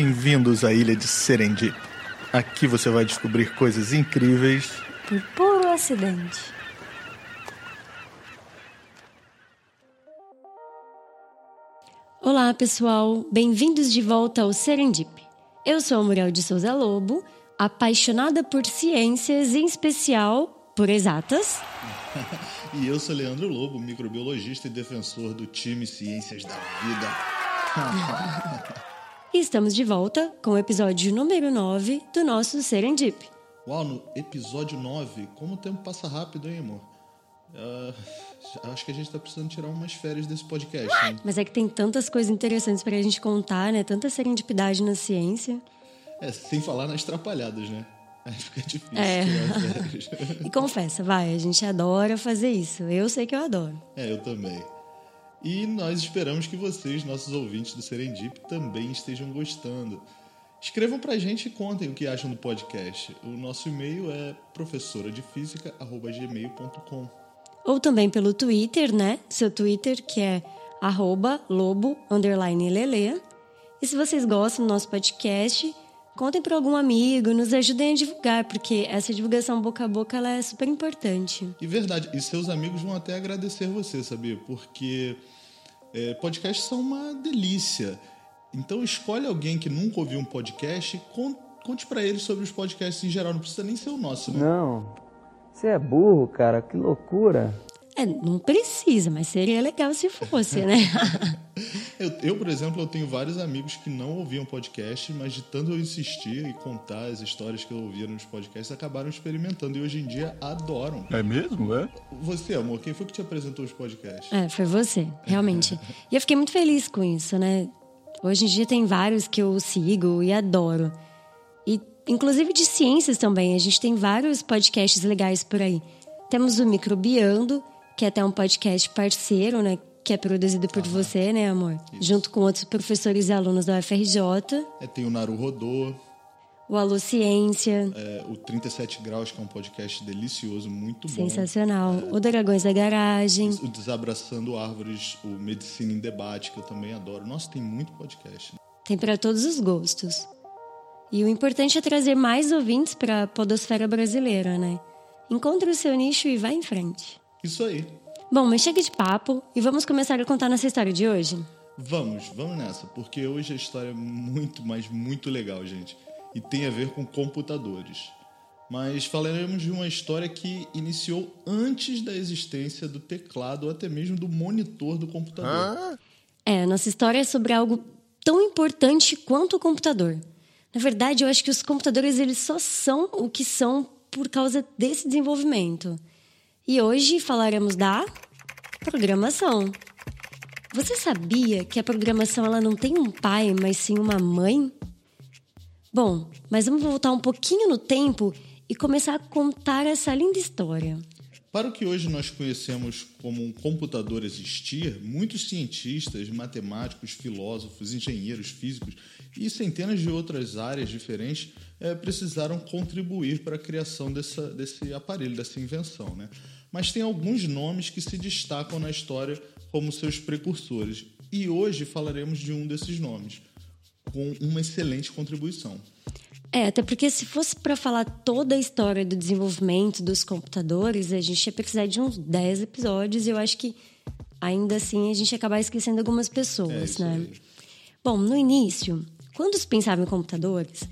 Bem-vindos à ilha de Serendip. Aqui você vai descobrir coisas incríveis por puro acidente. Olá, pessoal. Bem-vindos de volta ao Serendip. Eu sou a Muriel de Souza Lobo, apaixonada por ciências, em especial por exatas. e eu sou Leandro Lobo, microbiologista e defensor do time Ciências da Vida. e estamos de volta com o episódio número 9 do nosso Serendip. Uau, no episódio 9, como o tempo passa rápido, hein, amor? Uh, acho que a gente tá precisando tirar umas férias desse podcast. Hein? Mas é que tem tantas coisas interessantes pra gente contar, né? Tanta serendipidade na ciência. É, sem falar nas trapalhadas, né? Aí fica difícil é. e confessa, vai, a gente adora fazer isso. Eu sei que eu adoro. É, eu também. E nós esperamos que vocês, nossos ouvintes do Serendip, também estejam gostando. Escrevam pra gente e contem o que acham do podcast. O nosso e-mail é professoradefísica.gmail.com Ou também pelo Twitter, né? Seu Twitter, que é arroba lobo, underline lelê. E se vocês gostam do nosso podcast, contem para algum amigo, nos ajudem a divulgar, porque essa divulgação boca a boca ela é super importante. E verdade, e seus amigos vão até agradecer você, sabia? Porque é, podcasts são uma delícia. Então escolhe alguém que nunca ouviu um podcast e conte para ele sobre os podcasts em geral. Não precisa nem ser o nosso, né? Não. Você é burro, cara. Que loucura. É, não precisa, mas seria legal se fosse, né? eu, eu, por exemplo, eu tenho vários amigos que não ouviam podcast, mas de tanto eu insistir e contar as histórias que eu ouvia nos podcasts, acabaram experimentando e hoje em dia adoram. É mesmo, é? Você, amor, quem foi que te apresentou os podcasts? É, foi você, realmente. e eu fiquei muito feliz com isso, né? Hoje em dia tem vários que eu sigo e adoro. E inclusive de ciências também, a gente tem vários podcasts legais por aí. Temos o Microbiando, que é até um podcast parceiro, né? Que é produzido por ah, você, né, amor? Isso. Junto com outros professores e alunos da UFRJ. É, tem o Naru Rodô. O Alô Ciência. É, o 37 Graus, que é um podcast delicioso, muito bom. Sensacional. É, o Dragões da Garagem. O Desabraçando Árvores, o Medicina em Debate, que eu também adoro. Nossa, tem muito podcast. Tem para todos os gostos. E o importante é trazer mais ouvintes para a podosfera brasileira, né? Encontre o seu nicho e vá em frente. Isso aí. Bom, mas chega de papo e vamos começar a contar nossa história de hoje? Vamos, vamos nessa, porque hoje a história é muito, mas muito legal, gente e tem a ver com computadores. Mas falaremos de uma história que iniciou antes da existência do teclado ou até mesmo do monitor do computador. É, nossa história é sobre algo tão importante quanto o computador. Na verdade, eu acho que os computadores eles só são o que são por causa desse desenvolvimento. E hoje falaremos da programação. Você sabia que a programação ela não tem um pai, mas sim uma mãe? Bom, mas vamos voltar um pouquinho no tempo e começar a contar essa linda história. Para o que hoje nós conhecemos como um computador existir, muitos cientistas, matemáticos, filósofos, engenheiros, físicos e centenas de outras áreas diferentes é, precisaram contribuir para a criação dessa, desse aparelho, dessa invenção. Né? Mas tem alguns nomes que se destacam na história como seus precursores. E hoje falaremos de um desses nomes com uma excelente contribuição. É, até porque se fosse para falar toda a história do desenvolvimento dos computadores, a gente ia precisar de uns 10 episódios e eu acho que ainda assim a gente ia acabar esquecendo algumas pessoas, é né? Bom, no início, quando se pensava em computadores,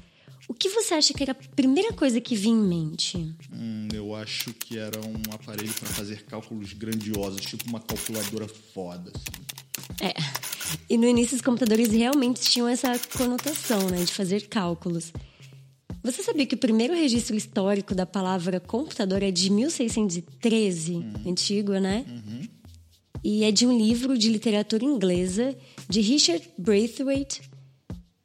o que você acha que era a primeira coisa que vinha em mente? Hum, eu acho que era um aparelho para fazer cálculos grandiosos, tipo uma calculadora foda. Assim. É. E no início os computadores realmente tinham essa conotação, né, de fazer cálculos. Você sabia que o primeiro registro histórico da palavra computador é de 1613, uhum. antigo, né? Uhum. E é de um livro de literatura inglesa de Richard Braithwaite,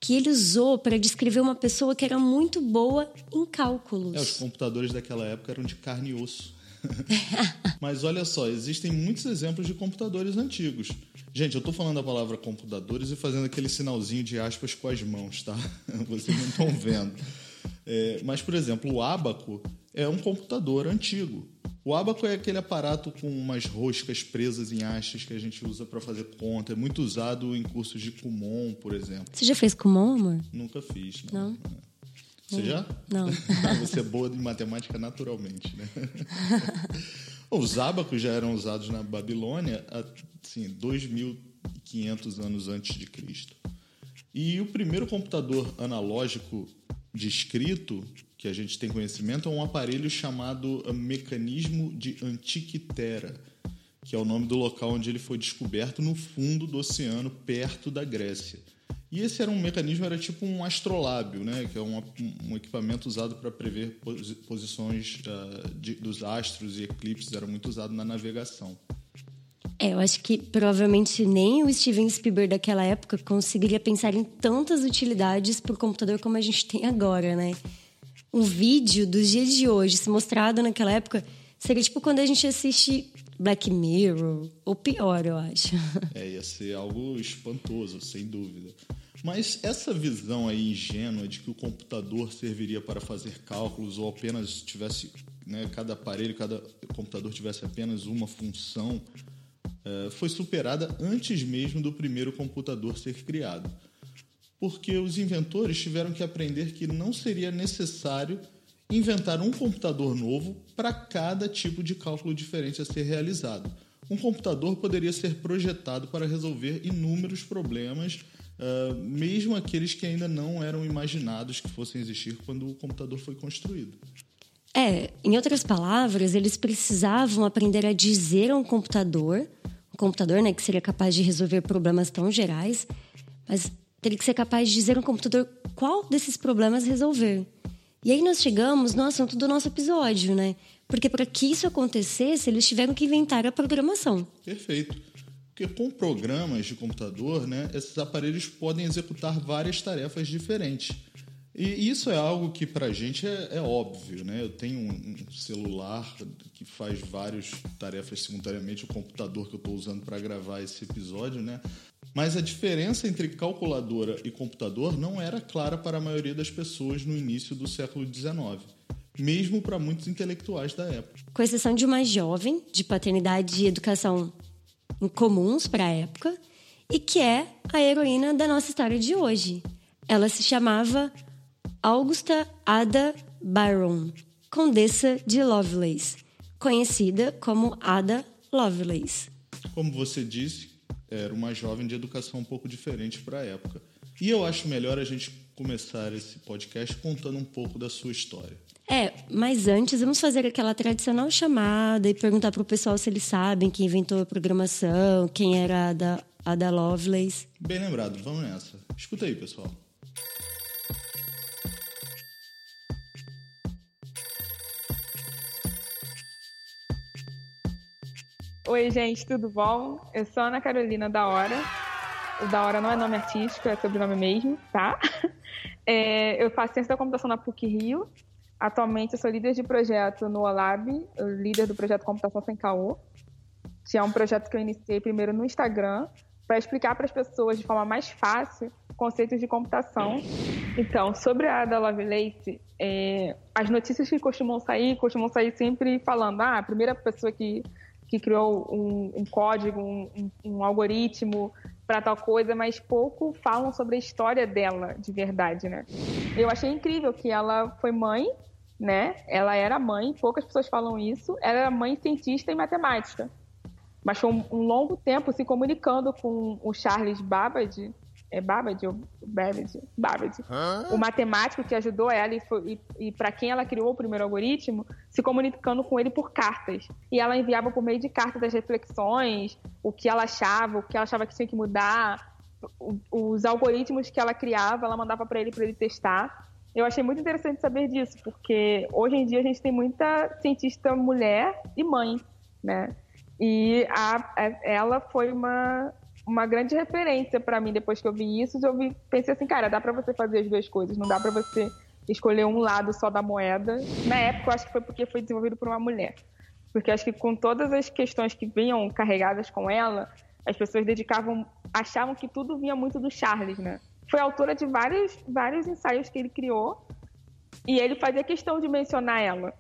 que ele usou para descrever uma pessoa que era muito boa em cálculos. É, os computadores daquela época eram de carne e osso. Mas olha só, existem muitos exemplos de computadores antigos. Gente, eu estou falando a palavra computadores e fazendo aquele sinalzinho de aspas com as mãos, tá? Vocês não estão vendo. É, mas, por exemplo, o Abaco é um computador antigo. O abaco é aquele aparato com umas roscas presas em hastes que a gente usa para fazer conta. É muito usado em cursos de Kumon, por exemplo. Você já fez Kumon, amor? Nunca fiz, não. Não? Você já? Não. Ah, Você é boa em matemática naturalmente, né? Os ábacos já eram usados na Babilônia, assim, 2.500 anos antes de Cristo. E o primeiro computador analógico de escrito que a gente tem conhecimento é um aparelho chamado Mecanismo de Antiquitera, que é o nome do local onde ele foi descoberto no fundo do oceano, perto da Grécia. E esse era um mecanismo, era tipo um astrolábio, né? que é um, um equipamento usado para prever posi- posições ah, de- dos astros e eclipses, era muito usado na navegação. É, eu acho que provavelmente nem o Steven Spielberg daquela época conseguiria pensar em tantas utilidades por computador como a gente tem agora, né? Um vídeo dos dias de hoje se mostrado naquela época seria tipo quando a gente assiste Black Mirror, ou pior, eu acho. É, ia ser algo espantoso, sem dúvida. Mas essa visão aí ingênua de que o computador serviria para fazer cálculos ou apenas tivesse, né, cada aparelho, cada computador tivesse apenas uma função, eh, foi superada antes mesmo do primeiro computador ser criado. Porque os inventores tiveram que aprender que não seria necessário inventar um computador novo para cada tipo de cálculo diferente a ser realizado. Um computador poderia ser projetado para resolver inúmeros problemas, ah, mesmo aqueles que ainda não eram imaginados que fossem existir quando o computador foi construído. É, em outras palavras, eles precisavam aprender a dizer a um computador, um computador né, que seria capaz de resolver problemas tão gerais, mas teria que ser capaz de dizer a um computador qual desses problemas resolver. E aí nós chegamos no assunto do nosso episódio, né? Porque para que isso acontecesse, eles tiveram que inventar a programação. Perfeito. Porque com programas de computador, né, esses aparelhos podem executar várias tarefas diferentes. E isso é algo que para a gente é, é óbvio, né? Eu tenho um celular que faz várias tarefas simultaneamente, o computador que eu estou usando para gravar esse episódio, né? Mas a diferença entre calculadora e computador não era clara para a maioria das pessoas no início do século XIX, mesmo para muitos intelectuais da época. Com exceção de uma jovem de paternidade e educação incomuns para a época, e que é a heroína da nossa história de hoje. Ela se chamava Augusta Ada Byron, Condessa de Lovelace, conhecida como Ada Lovelace. Como você disse, era uma jovem de educação um pouco diferente para a época. E eu acho melhor a gente começar esse podcast contando um pouco da sua história. É, mas antes vamos fazer aquela tradicional chamada e perguntar pro pessoal se eles sabem quem inventou a programação, quem era a Ada, Ada Lovelace. Bem lembrado, vamos nessa. Escuta aí, pessoal. Oi, gente, tudo bom? Eu sou Ana Carolina da Hora. O da Hora não é nome artístico, é sobrenome mesmo, tá? É, eu faço ciência da computação na PUC Rio. Atualmente eu sou líder de projeto no OLAB, líder do projeto Computação Sem Caô, que é um projeto que eu iniciei primeiro no Instagram para explicar para as pessoas de forma mais fácil conceitos de computação. Então, sobre a Ada Lovelace, é, as notícias que costumam sair, costumam sair sempre falando, ah, a primeira pessoa que que criou um, um código, um, um, algoritmo para tal coisa, mas pouco falam sobre a história dela de verdade, né? Eu achei incrível que ela foi mãe, né? Ela era mãe, poucas pessoas falam isso. Ela era mãe cientista e matemática, mas foi um, um longo tempo se comunicando com o Charles Babbage, é Babbage Babbage? Babbage. O matemático que ajudou ela e, foi- e, e para quem ela criou o primeiro algoritmo, se comunicando com ele por cartas. E ela enviava por meio de cartas as reflexões, o que ela achava, o que ela achava que tinha que mudar, o- os algoritmos que ela criava, ela mandava para ele para ele testar. Eu achei muito interessante saber disso, porque hoje em dia a gente tem muita cientista mulher e mãe, né? E a- a- ela foi uma, uma grande referência para mim depois que eu vi isso. Eu vi, pensei assim, cara, dá para você fazer as duas coisas, não dá para você escolher um lado só da moeda. Na época, eu acho que foi porque foi desenvolvido por uma mulher. Porque acho que com todas as questões que vinham carregadas com ela, as pessoas dedicavam, achavam que tudo vinha muito do Charles, né? Foi autora de vários, vários ensaios que ele criou e ele fazia questão de mencionar ela.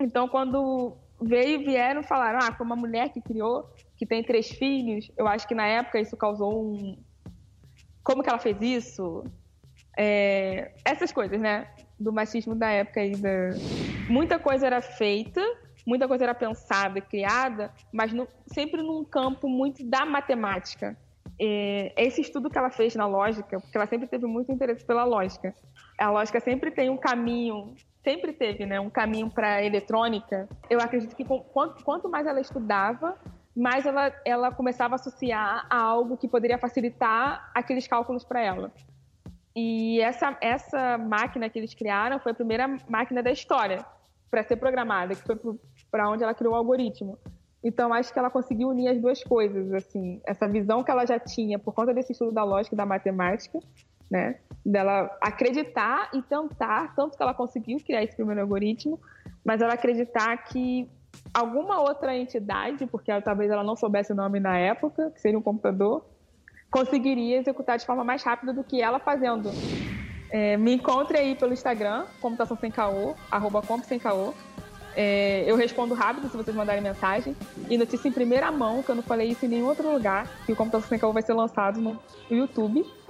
Então, quando veio, vieram falaram, ah, foi uma mulher que criou, que tem três filhos. Eu acho que na época isso causou um... Como que ela fez isso? É... Essas coisas, né? Do machismo da época aí. Da... Muita coisa era feita, muita coisa era pensada e criada, mas no... sempre num campo muito da matemática. É... Esse estudo que ela fez na lógica, porque ela sempre teve muito interesse pela lógica. A lógica sempre tem um caminho sempre teve né, um caminho para eletrônica, eu acredito que quanto mais ela estudava, mais ela, ela começava a associar a algo que poderia facilitar aqueles cálculos para ela. E essa, essa máquina que eles criaram foi a primeira máquina da história para ser programada, que foi para onde ela criou o algoritmo. Então, acho que ela conseguiu unir as duas coisas, assim, essa visão que ela já tinha por conta desse estudo da lógica e da matemática, né? Dela acreditar e tentar, tanto que ela conseguiu criar esse primeiro algoritmo, mas ela acreditar que alguma outra entidade, porque talvez ela não soubesse o nome na época, que seria um computador, conseguiria executar de forma mais rápida do que ela fazendo. É, me encontre aí pelo Instagram, computação sem caô, arroba comp sem caô. É, eu respondo rápido se vocês mandarem mensagem. E notícia em primeira mão, que eu não falei isso em nenhum outro lugar, que o Computação Sem Caô vai ser lançado no YouTube.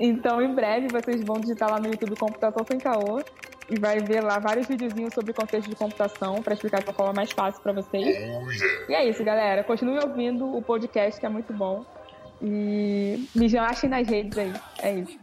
Então, em breve, vocês vão digitar lá no YouTube Computação Sem Caô e vai ver lá vários videozinhos sobre contexto de computação para explicar de uma forma mais fácil para vocês. Oh, e é isso, galera. Continue ouvindo o podcast, que é muito bom. E me achem nas redes aí. É isso.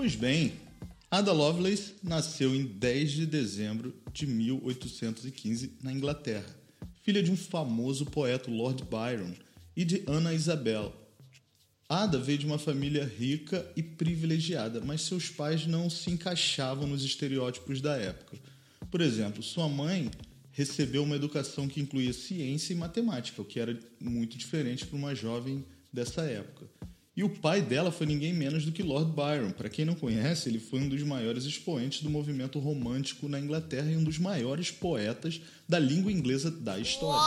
Pois bem, Ada Lovelace nasceu em 10 de dezembro de 1815 na Inglaterra, filha de um famoso poeta Lord Byron e de Ana Isabel. Ada veio de uma família rica e privilegiada, mas seus pais não se encaixavam nos estereótipos da época. Por exemplo, sua mãe recebeu uma educação que incluía ciência e matemática, o que era muito diferente para uma jovem dessa época. E o pai dela foi ninguém menos do que Lord Byron. Para quem não conhece, ele foi um dos maiores expoentes do movimento romântico na Inglaterra e um dos maiores poetas da língua inglesa da história.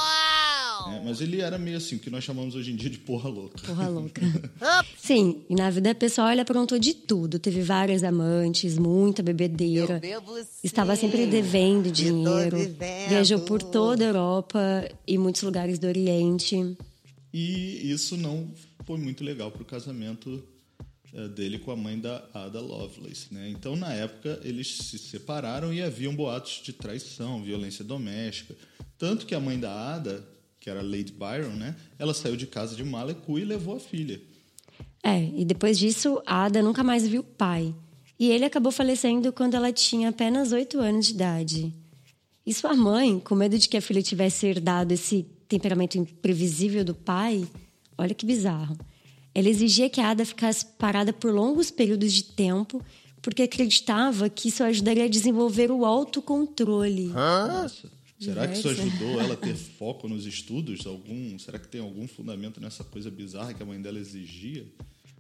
É, mas ele era meio assim, o que nós chamamos hoje em dia de porra louca. Porra louca. Sim, e na vida pessoal ele aprontou de tudo. Teve várias amantes, muita bebedeira. Estava sempre devendo dinheiro. Viajou por toda a Europa e muitos lugares do Oriente. E isso não foi muito legal para o casamento é, dele com a mãe da Ada Lovelace. Né? Então, na época, eles se separaram e haviam boatos de traição, violência doméstica. Tanto que a mãe da Ada, que era Lady Byron, né? ela saiu de casa de Malecu e levou a filha. É, e depois disso, a Ada nunca mais viu o pai. E ele acabou falecendo quando ela tinha apenas oito anos de idade. E sua mãe, com medo de que a filha tivesse herdado esse temperamento imprevisível do pai, Olha que bizarro. Ela exigia que a Ada ficasse parada por longos períodos de tempo, porque acreditava que isso ajudaria a desenvolver o autocontrole. Nossa. Será que isso ajudou ela a ter foco nos estudos? Algum, será que tem algum fundamento nessa coisa bizarra que a mãe dela exigia?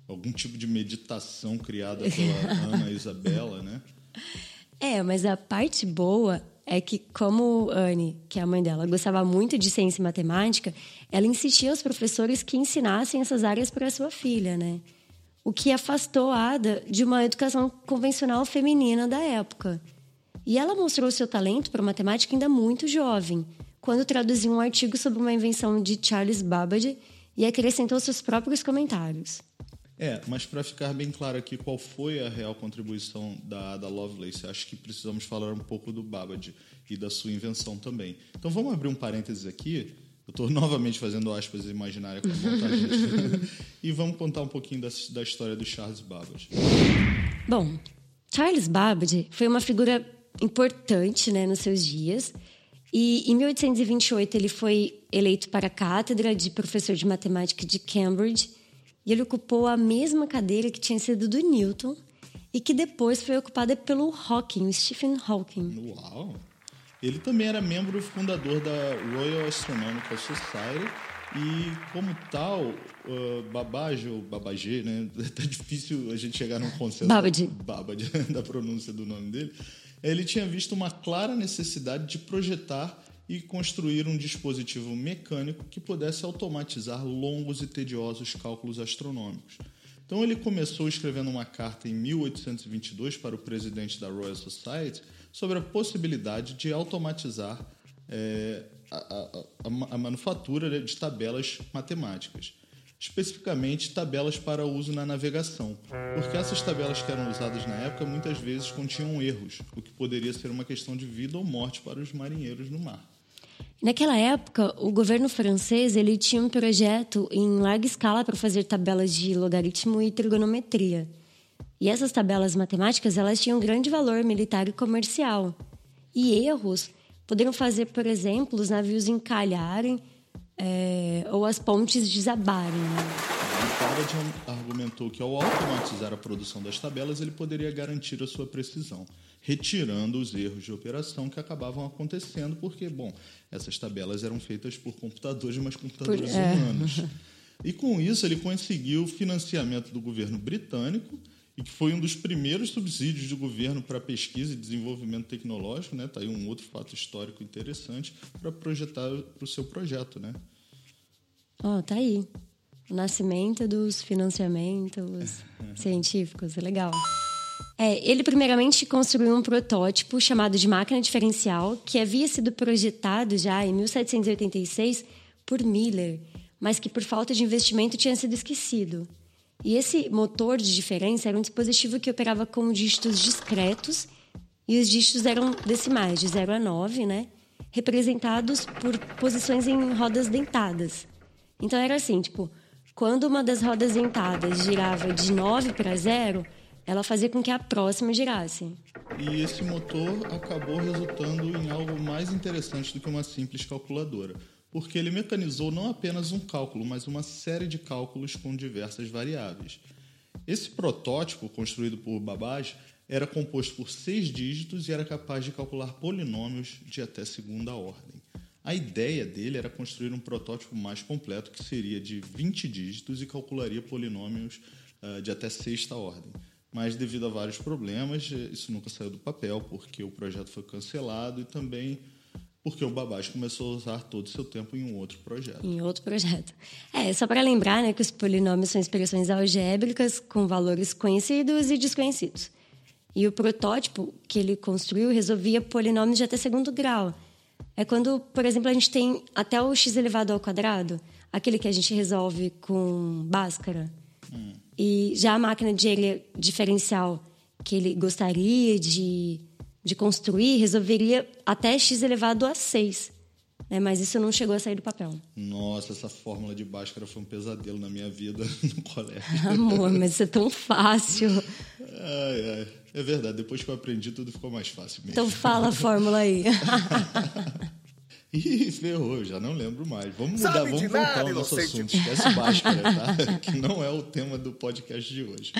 Algum tipo de meditação criada pela Ana Isabela, né? É, mas a parte boa é que, como Anne, que é a mãe dela, gostava muito de ciência e matemática, ela insistia aos professores que ensinassem essas áreas para sua filha, né? O que afastou Ada de uma educação convencional feminina da época. E ela mostrou seu talento para matemática ainda muito jovem, quando traduziu um artigo sobre uma invenção de Charles Babbage e acrescentou seus próprios comentários. É, mas para ficar bem claro aqui qual foi a real contribuição da Ada Lovelace, acho que precisamos falar um pouco do Babbage e da sua invenção também. Então vamos abrir um parênteses aqui. Eu estou novamente fazendo aspas imaginárias com a montagem. e vamos contar um pouquinho da, da história do Charles Babbage. Bom, Charles Babbage foi uma figura importante né, nos seus dias. E em 1828 ele foi eleito para a cátedra de professor de matemática de Cambridge e ele ocupou a mesma cadeira que tinha sido do Newton e que depois foi ocupada pelo Hawking, Stephen Hawking. Uau! Ele também era membro fundador da Royal Astronomical Society E, como tal, uh, ou Babagé, né? Tá difícil a gente chegar num consenso Babbage. Babbage, da pronúncia do nome dele. Ele tinha visto uma clara necessidade de projetar e construir um dispositivo mecânico que pudesse automatizar longos e tediosos cálculos astronômicos. Então ele começou escrevendo uma carta em 1822 para o presidente da Royal Society sobre a possibilidade de automatizar é, a, a, a, a, manufatura de tabelas matemáticas, especificamente tabelas para uso na navegação, porque essas tabelas que eram usadas na época muitas vezes continham erros, o que poderia ser uma questão de vida ou morte para os marinheiros no mar. Naquela época, o governo francês ele tinha um projeto em larga escala para fazer tabelas de logaritmo e trigonometria. E essas tabelas matemáticas elas tinham grande valor militar e comercial. E erros poderiam fazer, por exemplo, os navios encalharem é, ou as pontes desabarem. Faraday argumentou que ao automatizar a produção das tabelas ele poderia garantir a sua precisão retirando os erros de operação que acabavam acontecendo, porque, bom, essas tabelas eram feitas por computadores, mas computadores por, é. humanos. E com isso ele conseguiu financiamento do governo britânico e que foi um dos primeiros subsídios do governo para pesquisa e desenvolvimento tecnológico, né? Tá aí um outro fato histórico interessante para projetar para o seu projeto, né? Ó, oh, tá aí. O nascimento dos financiamentos científicos, é legal. É, ele primeiramente construiu um protótipo chamado de máquina diferencial, que havia sido projetado já em 1786 por Miller, mas que por falta de investimento tinha sido esquecido. E esse motor de diferença era um dispositivo que operava com dígitos discretos, e os dígitos eram decimais, de 0 a 9, né? representados por posições em rodas dentadas. Então era assim, tipo, quando uma das rodas dentadas girava de 9 para 0, ela fazia com que a próxima girasse. E esse motor acabou resultando em algo mais interessante do que uma simples calculadora, porque ele mecanizou não apenas um cálculo, mas uma série de cálculos com diversas variáveis. Esse protótipo, construído por Babbage, era composto por seis dígitos e era capaz de calcular polinômios de até segunda ordem. A ideia dele era construir um protótipo mais completo, que seria de 20 dígitos e calcularia polinômios uh, de até sexta ordem mas devido a vários problemas, isso nunca saiu do papel, porque o projeto foi cancelado e também porque o Babbage começou a usar todo o seu tempo em um outro projeto. Em outro projeto. É, só para lembrar né, que os polinômios são expressões algébricas com valores conhecidos e desconhecidos. E o protótipo que ele construiu resolvia polinômios de até segundo grau. É quando, por exemplo, a gente tem até o x elevado ao quadrado, aquele que a gente resolve com Bhaskara. Hum. E já a máquina de diferencial que ele gostaria de, de construir resolveria até x elevado a 6. Né? Mas isso não chegou a sair do papel. Nossa, essa fórmula de Bhaskara foi um pesadelo na minha vida no colégio. Amor, mas isso é tão fácil. Ai, ai. É verdade, depois que eu aprendi, tudo ficou mais fácil mesmo. Então fala a fórmula aí. Ih, ferrou, já não lembro mais. Vamos mudar, Sabe vamos voltar ao nosso assunto. Esquece Bhaskara, tá? que não é o tema do podcast de hoje.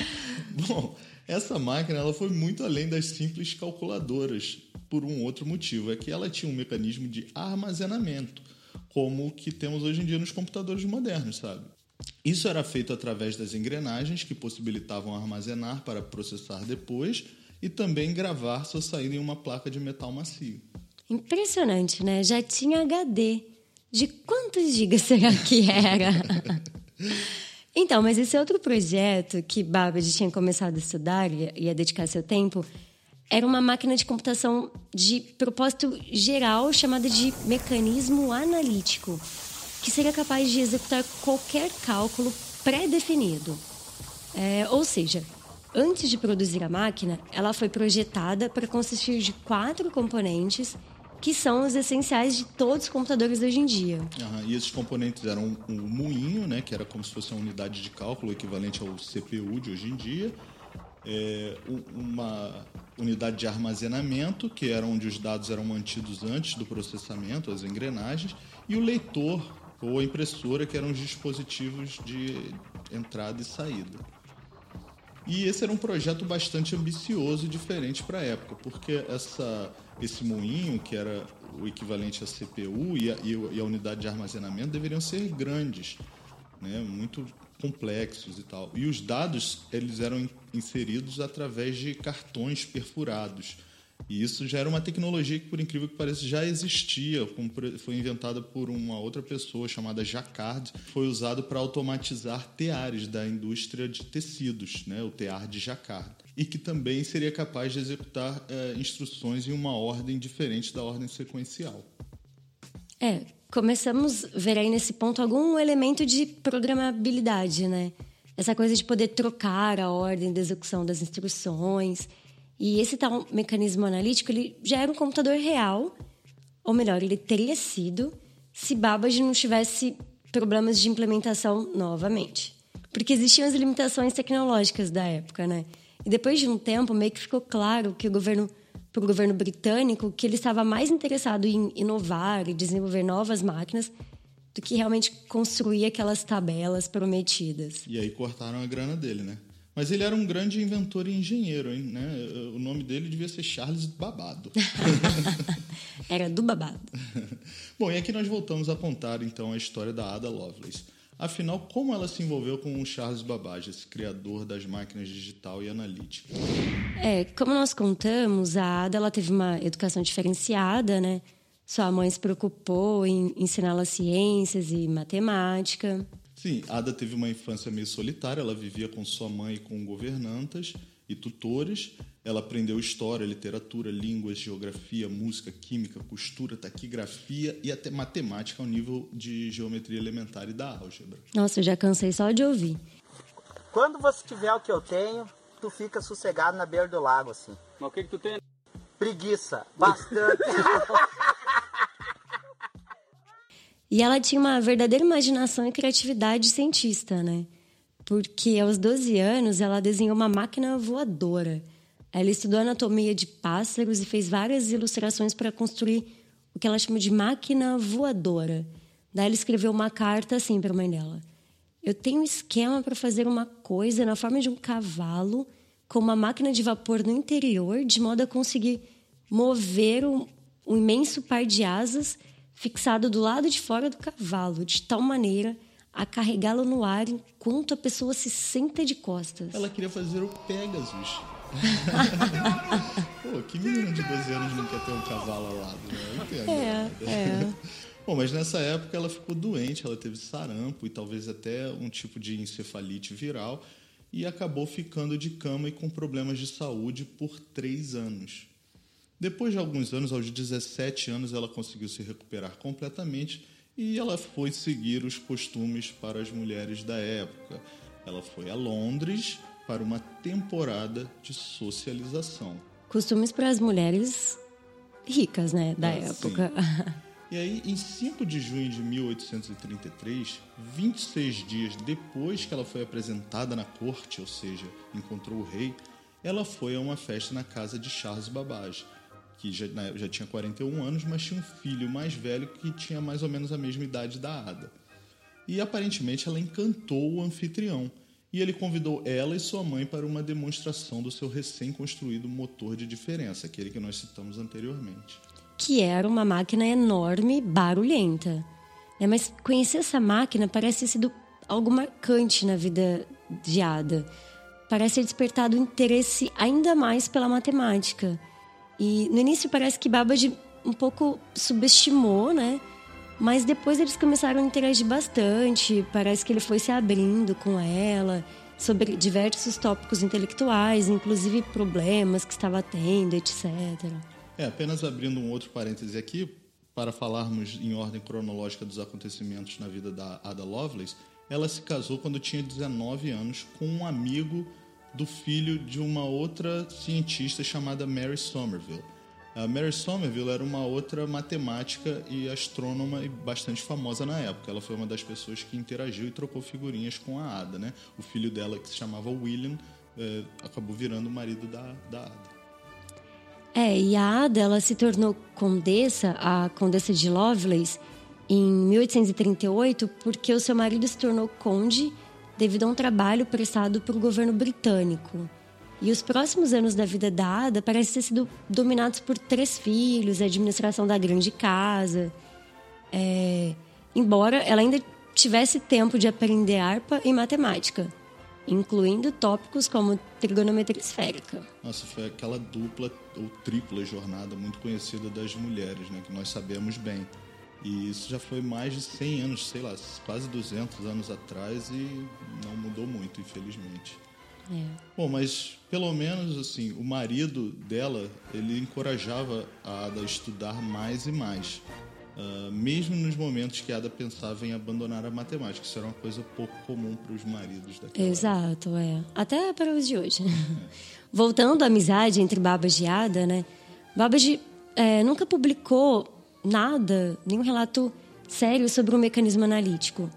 Bom, essa máquina ela foi muito além das simples calculadoras por um outro motivo. É que ela tinha um mecanismo de armazenamento, como o que temos hoje em dia nos computadores modernos, sabe? Isso era feito através das engrenagens que possibilitavam armazenar para processar depois e também gravar sua saída em uma placa de metal macio. Impressionante, né? Já tinha HD. De quantos gigas será que era? então, mas esse outro projeto que Babbage tinha começado a estudar e a dedicar seu tempo era uma máquina de computação de propósito geral chamada de mecanismo analítico, que seria capaz de executar qualquer cálculo pré-definido. É, ou seja, antes de produzir a máquina, ela foi projetada para consistir de quatro componentes que são os essenciais de todos os computadores hoje em dia. E esses componentes eram um, um moinho, né, que era como se fosse uma unidade de cálculo equivalente ao CPU de hoje em dia, é, uma unidade de armazenamento, que era onde os dados eram mantidos antes do processamento, as engrenagens, e o leitor ou a impressora, que eram os dispositivos de entrada e saída. E esse era um projeto bastante ambicioso e diferente para a época, porque essa esse moinho, que era o equivalente à CPU e a, e a unidade de armazenamento deveriam ser grandes, né? muito complexos e tal. E os dados eles eram inseridos através de cartões perfurados. E isso já era uma tecnologia que, por incrível que pareça, já existia, foi inventada por uma outra pessoa chamada Jacquard, foi usado para automatizar teares da indústria de tecidos, né, o tear de Jacquard, e que também seria capaz de executar é, instruções em uma ordem diferente da ordem sequencial. É, começamos a ver aí nesse ponto algum elemento de programabilidade, né? Essa coisa de poder trocar a ordem de execução das instruções e esse tal mecanismo analítico, ele já era um computador real, ou melhor, ele teria sido se Babbage não tivesse problemas de implementação novamente. Porque existiam as limitações tecnológicas da época, né? E depois de um tempo, meio que ficou claro que o governo, para o governo britânico, que ele estava mais interessado em inovar e desenvolver novas máquinas do que realmente construir aquelas tabelas prometidas. E aí cortaram a grana dele, né? Mas ele era um grande inventor e engenheiro, hein? Né? O nome dele devia ser Charles Babado. era do Babado. Bom, e aqui nós voltamos a contar então a história da Ada Lovelace. Afinal, como ela se envolveu com o Charles Babbage, esse criador das máquinas digital e analítica? É, como nós contamos, a Ada ela teve uma educação diferenciada, né? Sua mãe se preocupou em ensiná-la ciências e matemática. Sim, Ada teve uma infância meio solitária, ela vivia com sua mãe e com governantas e tutores. Ela aprendeu história, literatura, línguas, geografia, música, química, costura, taquigrafia e até matemática ao nível de geometria elementar e da álgebra. Nossa, eu já cansei só de ouvir. Quando você tiver o que eu tenho, tu fica sossegado na beira do lago, assim. Mas o que, que tu tem? Preguiça, bastante. E ela tinha uma verdadeira imaginação e criatividade cientista, né? Porque aos 12 anos ela desenhou uma máquina voadora. Ela estudou anatomia de pássaros e fez várias ilustrações para construir o que ela chama de máquina voadora. Daí ela escreveu uma carta assim para a mãe dela: Eu tenho um esquema para fazer uma coisa na forma de um cavalo com uma máquina de vapor no interior, de modo a conseguir mover um, um imenso par de asas fixado do lado de fora do cavalo, de tal maneira a carregá-lo no ar enquanto a pessoa se senta de costas. Ela queria fazer o Pegasus. Pô, que menina de 12 anos não quer ter um cavalo ao lado, né? É, é. Bom, mas nessa época ela ficou doente, ela teve sarampo e talvez até um tipo de encefalite viral e acabou ficando de cama e com problemas de saúde por três anos. Depois de alguns anos, aos 17 anos, ela conseguiu se recuperar completamente e ela foi seguir os costumes para as mulheres da época. Ela foi a Londres para uma temporada de socialização. Costumes para as mulheres ricas, né, da é, época. E aí, em 5 de junho de 1833, 26 dias depois que ela foi apresentada na corte, ou seja, encontrou o rei, ela foi a uma festa na casa de Charles Babbage, que já, né, já tinha 41 anos, mas tinha um filho mais velho que tinha mais ou menos a mesma idade da Ada. E aparentemente ela encantou o anfitrião, e ele convidou ela e sua mãe para uma demonstração do seu recém-construído motor de diferença, aquele que nós citamos anteriormente. Que era uma máquina enorme, barulhenta. É, mas conhecer essa máquina parece ter sido algo marcante na vida de Ada. Parece ter despertado interesse ainda mais pela matemática e no início parece que Babbage um pouco subestimou, né? Mas depois eles começaram a interagir bastante. Parece que ele foi se abrindo com ela sobre diversos tópicos intelectuais, inclusive problemas que estava tendo, etc. É, apenas abrindo um outro parêntese aqui, para falarmos em ordem cronológica dos acontecimentos na vida da Ada Lovelace, ela se casou quando tinha 19 anos com um amigo do filho de uma outra cientista chamada Mary Somerville. A Mary Somerville era uma outra matemática e astrônoma e bastante famosa na época. Ela foi uma das pessoas que interagiu e trocou figurinhas com a Ada, né? O filho dela, que se chamava William, eh, acabou virando o marido da, da Ada. É, e a Ada ela se tornou condessa, a condessa de Lovelace, em 1838, porque o seu marido se tornou conde devido a um trabalho prestado para o governo britânico. E os próximos anos da vida da Ada parecem ter sido dominados por três filhos, a administração da grande casa. É, embora ela ainda tivesse tempo de aprender harpa e matemática, incluindo tópicos como trigonometria esférica. Nossa, foi aquela dupla ou tripla jornada muito conhecida das mulheres, né, que nós sabemos bem. E isso já foi mais de 100 anos, sei lá, quase 200 anos atrás e não mudou muito, infelizmente. É. Bom, mas pelo menos assim, o marido dela, ele encorajava a Ada a estudar mais e mais. Uh, mesmo nos momentos que a Ada pensava em abandonar a matemática. Isso era uma coisa pouco comum para os maridos daquela Exato, é. Até para os de hoje. Voltando à amizade entre Babbage e Ada, né? Babbage é, nunca publicou nada, nenhum relato sério sobre o mecanismo analítico.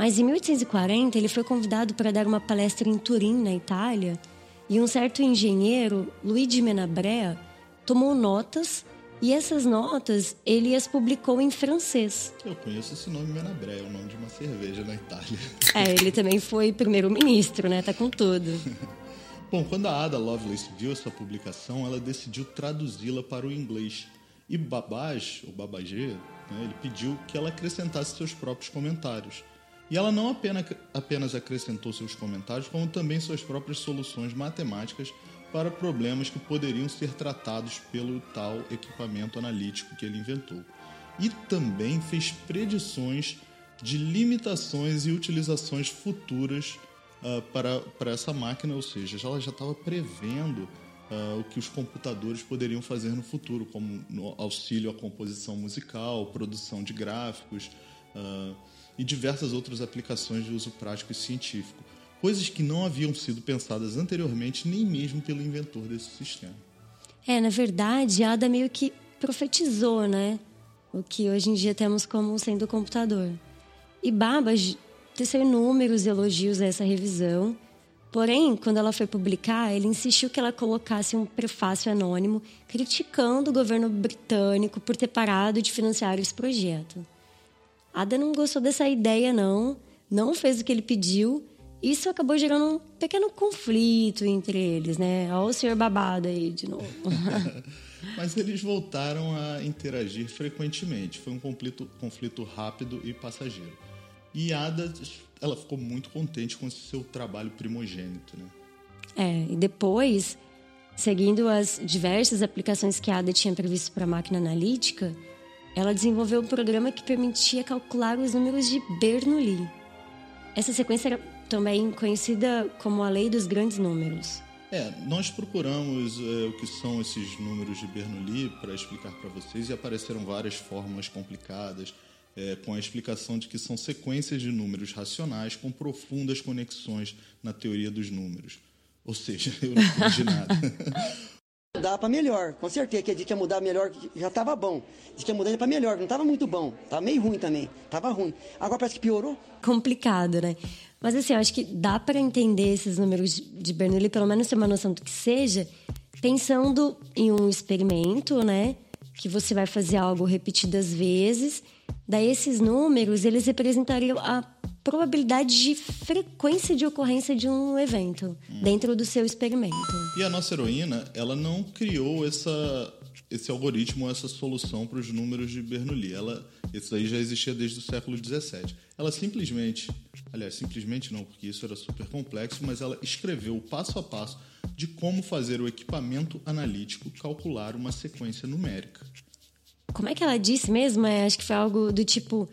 Mas em 1840 ele foi convidado para dar uma palestra em Turim, na Itália, e um certo engenheiro, Luigi Menabrea, tomou notas e essas notas ele as publicou em francês. Eu conheço esse nome Menabrea, é o nome de uma cerveja na Itália. É, ele também foi primeiro-ministro, né? Tá com tudo. Bom, quando a Ada Lovelace viu essa publicação, ela decidiu traduzi-la para o inglês. E Babage, ou Babagé, né, ele pediu que ela acrescentasse seus próprios comentários. E ela não apenas, acrescentou seus comentários, como também suas próprias soluções matemáticas para problemas que poderiam ser tratados pelo tal equipamento analítico que ele inventou. E também fez predições de limitações e utilizações futuras uh, para, para essa máquina, ou seja, ela já estava prevendo uh, o que os computadores poderiam fazer no futuro, como auxílio à composição musical, produção de gráficos. Uh, e diversas outras aplicações de uso prático e científico, coisas que não haviam sido pensadas anteriormente nem mesmo pelo inventor desse sistema. É, na verdade, Ada meio que profetizou, né? O que hoje em dia temos como sendo o computador. E Babbage teceu inúmeros elogios a essa revisão. Porém, quando ela foi publicar, ele insistiu que ela colocasse um prefácio anônimo criticando o governo britânico por ter parado de financiar esse projeto. Ada não gostou dessa ideia, não, não fez o que ele pediu. Isso acabou gerando um pequeno conflito entre eles, né? Olha o senhor babado aí de novo. Mas eles voltaram a interagir frequentemente. Foi um conflito, conflito rápido e passageiro. E Ada, ela ficou muito contente com seu trabalho primogênito, né? É, e depois, seguindo as diversas aplicações que a Ada tinha previsto para a máquina analítica, ela desenvolveu um programa que permitia calcular os números de Bernoulli. Essa sequência era também conhecida como a lei dos grandes números. É, nós procuramos é, o que são esses números de Bernoulli para explicar para vocês e apareceram várias fórmulas complicadas é, com a explicação de que são sequências de números racionais com profundas conexões na teoria dos números. Ou seja, eu não entendi nada. mudar para melhor. Com certeza que a gente ia mudar melhor, já estava bom. Diz que ia mudar para melhor, não estava muito bom. Estava meio ruim também. Estava ruim. Agora parece que piorou. Complicado, né? Mas assim, eu acho que dá para entender esses números de Bernoulli, pelo menos ter uma noção do que seja, pensando em um experimento, né? Que você vai fazer algo repetidas vezes. Daí esses números, eles representariam a probabilidade de frequência de ocorrência de um evento hum. dentro do seu experimento. E a nossa heroína, ela não criou essa, esse algoritmo, essa solução para os números de Bernoulli. Ela, isso aí já existia desde o século XVII. Ela simplesmente, aliás, simplesmente não, porque isso era super complexo, mas ela escreveu o passo a passo de como fazer o equipamento analítico calcular uma sequência numérica. Como é que ela disse mesmo? É, acho que foi algo do tipo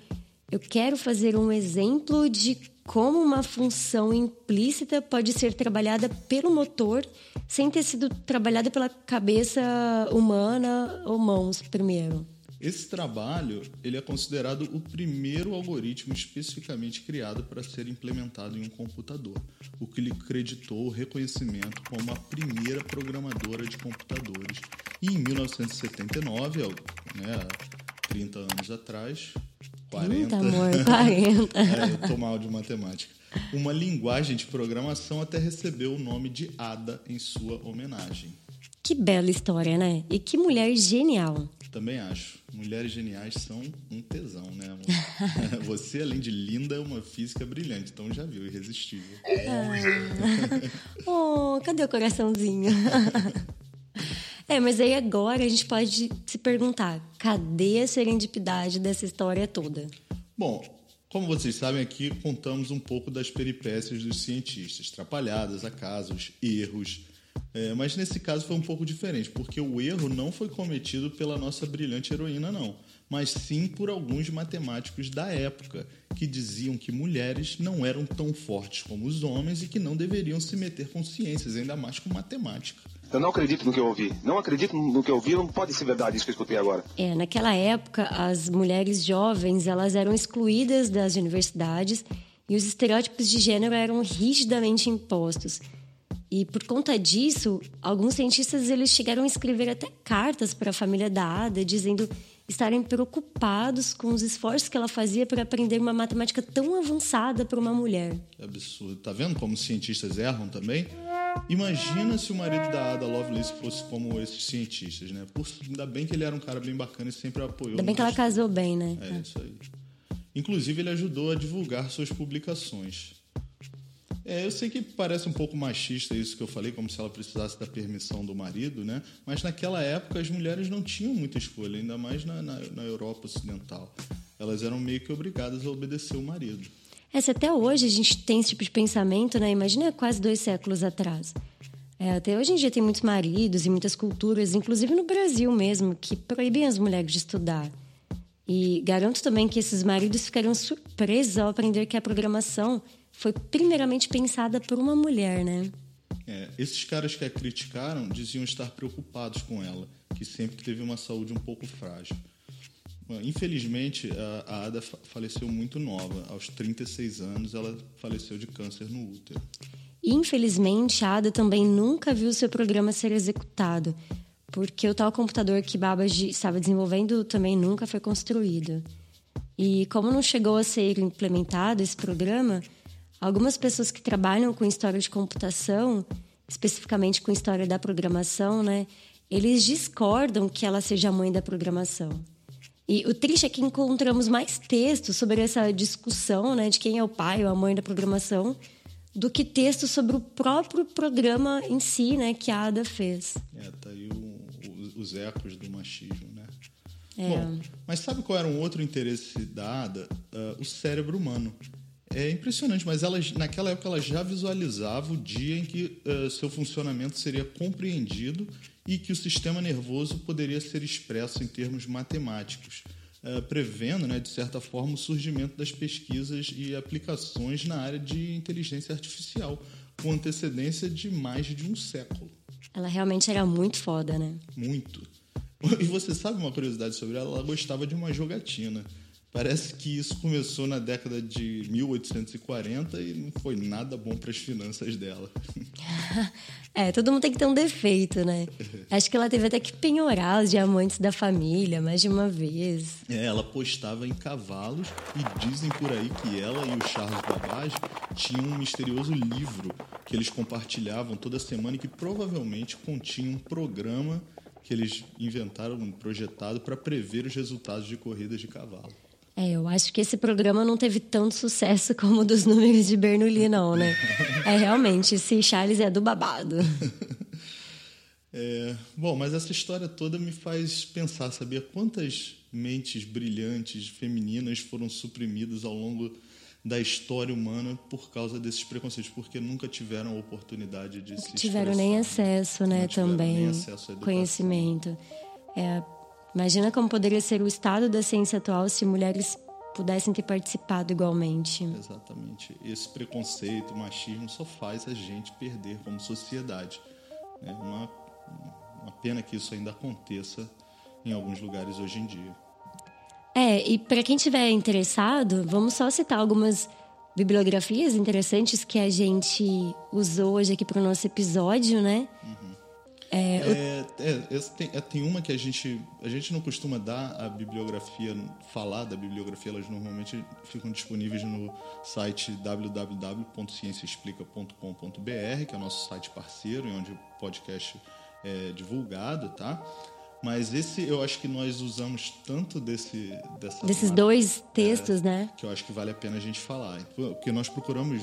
eu quero fazer um exemplo de como uma função implícita pode ser trabalhada pelo motor sem ter sido trabalhada pela cabeça humana ou mãos primeiro. Esse trabalho ele é considerado o primeiro algoritmo especificamente criado para ser implementado em um computador, o que lhe creditou o reconhecimento como a primeira programadora de computadores. E em 1979, né, 30 anos atrás, 40. amor, 40. é, eu tô mal de matemática. Uma linguagem de programação até recebeu o nome de ADA em sua homenagem. Que bela história, né? E que mulher genial. Também acho. Mulheres geniais são um tesão, né, amor? Você, além de linda, é uma física brilhante. Então já viu, irresistível. Ah. oh, cadê o coraçãozinho? é, mas aí agora a gente pode se perguntar: cadê a serendipidade dessa história toda? Bom, como vocês sabem, aqui contamos um pouco das peripécias dos cientistas, trapalhadas, acasos, erros é, mas nesse caso foi um pouco diferente, porque o erro não foi cometido pela nossa brilhante heroína, não, mas sim por alguns matemáticos da época, que diziam que mulheres não eram tão fortes como os homens e que não deveriam se meter com ciências, ainda mais com matemática. Eu não acredito no que eu ouvi. Não acredito no que eu ouvi, não pode ser verdade isso que eu escutei agora. É, naquela época, as mulheres jovens, elas eram excluídas das universidades e os estereótipos de gênero eram rigidamente impostos. E por conta disso, alguns cientistas eles chegaram a escrever até cartas para a família da Ada, dizendo estarem preocupados com os esforços que ela fazia para aprender uma matemática tão avançada para uma mulher. Que absurdo. Tá vendo como os cientistas erram também? Imagina se o marido da Ada Lovelace fosse como esses cientistas, né? Por, ainda bem que ele era um cara bem bacana e sempre apoiou. Ainda bem que ela casou bem, né? É, é isso aí. Inclusive, ele ajudou a divulgar suas publicações. É, eu sei que parece um pouco machista isso que eu falei, como se ela precisasse da permissão do marido, né? Mas naquela época as mulheres não tinham muita escolha, ainda mais na, na, na Europa Ocidental. Elas eram meio que obrigadas a obedecer o marido. É, se até hoje a gente tem esse tipo de pensamento, né? Imagina quase dois séculos atrás. É, até hoje em dia tem muitos maridos e muitas culturas, inclusive no Brasil mesmo, que proíbem as mulheres de estudar. E garanto também que esses maridos ficaram surpresos ao aprender que a programação foi primeiramente pensada por uma mulher, né? É, esses caras que a criticaram diziam estar preocupados com ela, que sempre teve uma saúde um pouco frágil. Infelizmente, a Ada faleceu muito nova. Aos 36 anos, ela faleceu de câncer no útero. Infelizmente, a Ada também nunca viu seu programa ser executado, porque o tal computador que Babbage estava desenvolvendo também nunca foi construído. E como não chegou a ser implementado esse programa, Algumas pessoas que trabalham com história de computação, especificamente com história da programação, né, eles discordam que ela seja a mãe da programação. E o triste é que encontramos mais textos sobre essa discussão, né, de quem é o pai ou a mãe da programação, do que textos sobre o próprio programa em si, né, que a Ada fez. É, tá aí o, o, os ecos do machismo, né? É. Bom, mas sabe qual era um outro interesse da Ada? Uh, o cérebro humano. É impressionante, mas ela, naquela época ela já visualizava o dia em que uh, seu funcionamento seria compreendido e que o sistema nervoso poderia ser expresso em termos matemáticos, uh, prevendo, né, de certa forma, o surgimento das pesquisas e aplicações na área de inteligência artificial, com antecedência de mais de um século. Ela realmente era muito foda, né? Muito. E você sabe uma curiosidade sobre ela? Ela gostava de uma jogatina. Parece que isso começou na década de 1840 e não foi nada bom para as finanças dela. é, todo mundo tem que ter um defeito, né? Acho que ela teve até que penhorar os diamantes da família mais de uma vez. É, ela postava em cavalos e dizem por aí que ela e o Charles Babbage tinham um misterioso livro que eles compartilhavam toda semana e que provavelmente continha um programa que eles inventaram, projetado para prever os resultados de corridas de cavalo. É, eu acho que esse programa não teve tanto sucesso como o dos números de Bernoulli, não, né? É realmente, esse Charles é do babado. É, bom, mas essa história toda me faz pensar, sabia quantas mentes brilhantes femininas foram suprimidas ao longo da história humana por causa desses preconceitos, porque nunca tiveram a oportunidade de se tiveram nem acesso, né, também, acesso conhecimento. É, Imagina como poderia ser o estado da ciência atual se mulheres pudessem ter participado igualmente. Exatamente. Esse preconceito, machismo só faz a gente perder como sociedade. É uma, uma pena que isso ainda aconteça em alguns lugares hoje em dia. É, e para quem tiver interessado, vamos só citar algumas bibliografias interessantes que a gente usou hoje aqui para o nosso episódio, né? Uhum. É, é, é, tem, é, tem, uma que a gente a gente não costuma dar a bibliografia, falar da bibliografia, elas normalmente ficam disponíveis no site www.cienciaexplica.com.br, que é o nosso site parceiro, onde o podcast é, divulgado, tá? Mas esse eu acho que nós usamos tanto desse dessa Desses dois textos, né? que eu acho que vale a pena a gente falar. Porque nós procuramos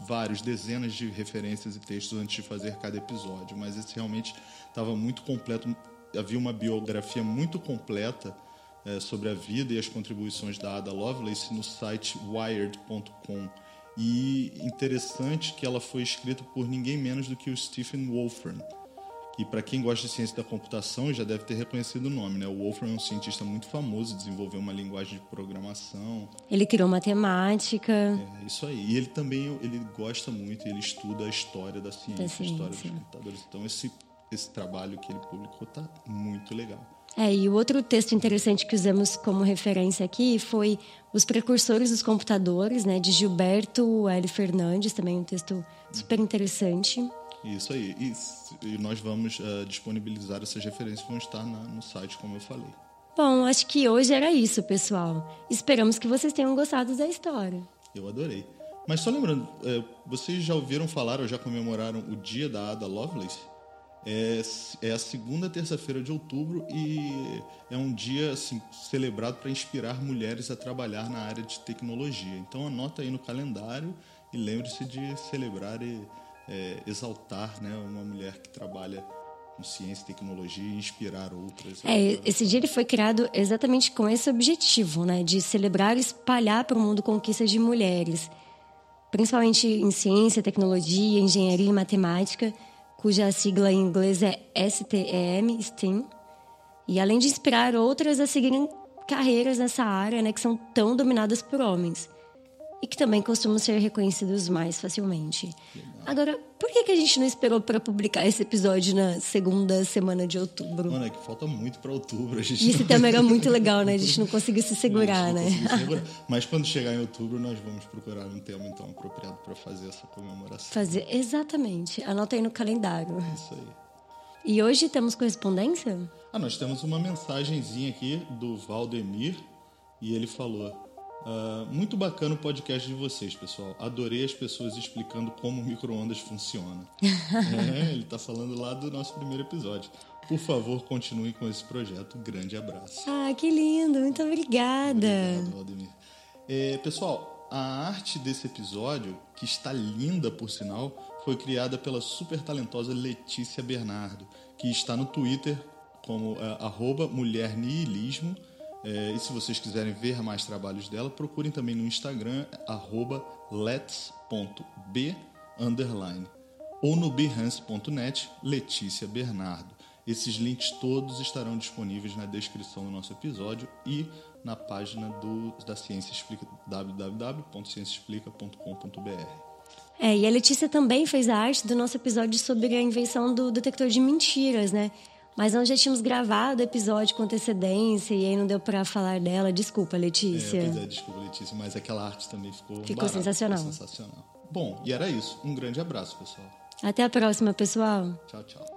vários, dezenas de referências e textos antes de fazer cada episódio, mas esse realmente estava muito completo. Havia uma biografia muito completa eh, sobre a vida e as contribuições da Ada Lovelace no site wired.com. E interessante que ela foi escrita por ninguém menos do que o Stephen Wolfram. E para quem gosta de ciência da computação, já deve ter reconhecido o nome, né? O Wolfram é um cientista muito famoso, desenvolveu uma linguagem de programação. Ele criou matemática. É isso aí. E ele também ele gosta muito, ele estuda a história da ciência, Da a história ciência. dos computadores. Então esse esse trabalho que ele publicou tá muito legal. É, e o outro texto interessante que usamos como referência aqui foi Os Precursores dos Computadores, né, de Gilberto L. Fernandes, também um texto super interessante. Isso aí. E, e nós vamos eh, disponibilizar essas referências vão estar na- no site, como eu falei. Bom, acho que hoje era isso, pessoal. Esperamos que vocês tenham gostado da história. Eu adorei. Mas só lembrando, eh, vocês já ouviram falar ou já comemoraram o dia da Ada Lovelace? É, é a segunda terça-feira de outubro e é um dia assim, celebrado para inspirar mulheres a trabalhar na área de tecnologia. Então anota aí no calendário e lembre-se de celebrar e eh, exaltar né, uma mulher que trabalha com ciência e tecnologia e inspirar outras. É, esse dia ele foi criado exatamente com esse objetivo, né, de celebrar e espalhar para o mundo conquistas de mulheres, principalmente em ciência, tecnologia, engenharia e matemática, cuja sigla em inglês é STEM, STEM, e além de inspirar outras a seguirem carreiras nessa área, né, que são tão dominadas por homens e que também costumam ser reconhecidos mais facilmente. Agora, por que, que a gente não esperou para publicar esse episódio na segunda semana de outubro? Mano, é que falta muito para outubro. A gente E esse não- tema era muito legal, né? A gente não conseguiu se segurar, né? segurar. Mas quando chegar em outubro, nós vamos procurar um tema então apropriado para fazer essa comemoração. Fazer exatamente. Anota aí no calendário. Isso aí. E hoje temos correspondência? Ah, nós temos uma mensagenzinha aqui do Valdemir e ele falou: "Ah, Muito bacana o podcast de vocês, pessoal. Adorei as pessoas explicando como o micro-ondas funciona. é, ele tá falando lá do nosso primeiro episódio. Por favor, continue com esse projeto. Grande abraço. Ah, que lindo. Muito obrigada. Obrigado, Valdemir. É, pessoal, a arte desse episódio, que está linda por sinal, foi criada pela super talentosa Letícia Bernardo, que está no Twitter como mulhernihilismo. É, e se vocês quiserem ver mais trabalhos dela, procurem também no Instagram, arroba lets.b underline ou no behance.net Letícia Bernardo. Esses links todos estarão disponíveis na descrição do nosso episódio e na página do, da Ciência Explica, www.cienciaexplica.com.br. É, e a Letícia também fez a arte do nosso episódio sobre a invenção do detector de mentiras, né? Mas nós já tínhamos gravado o episódio com antecedência e aí não deu pra falar dela. Desculpa, É, Letícia. pois é, desculpa, Letícia, mas aquela arte também ficou Ficou barata, sensacional. Ficou sensacional. Bom, e era isso. Um grande abraço, pessoal. Até a próxima, pessoal. Tchau, tchau.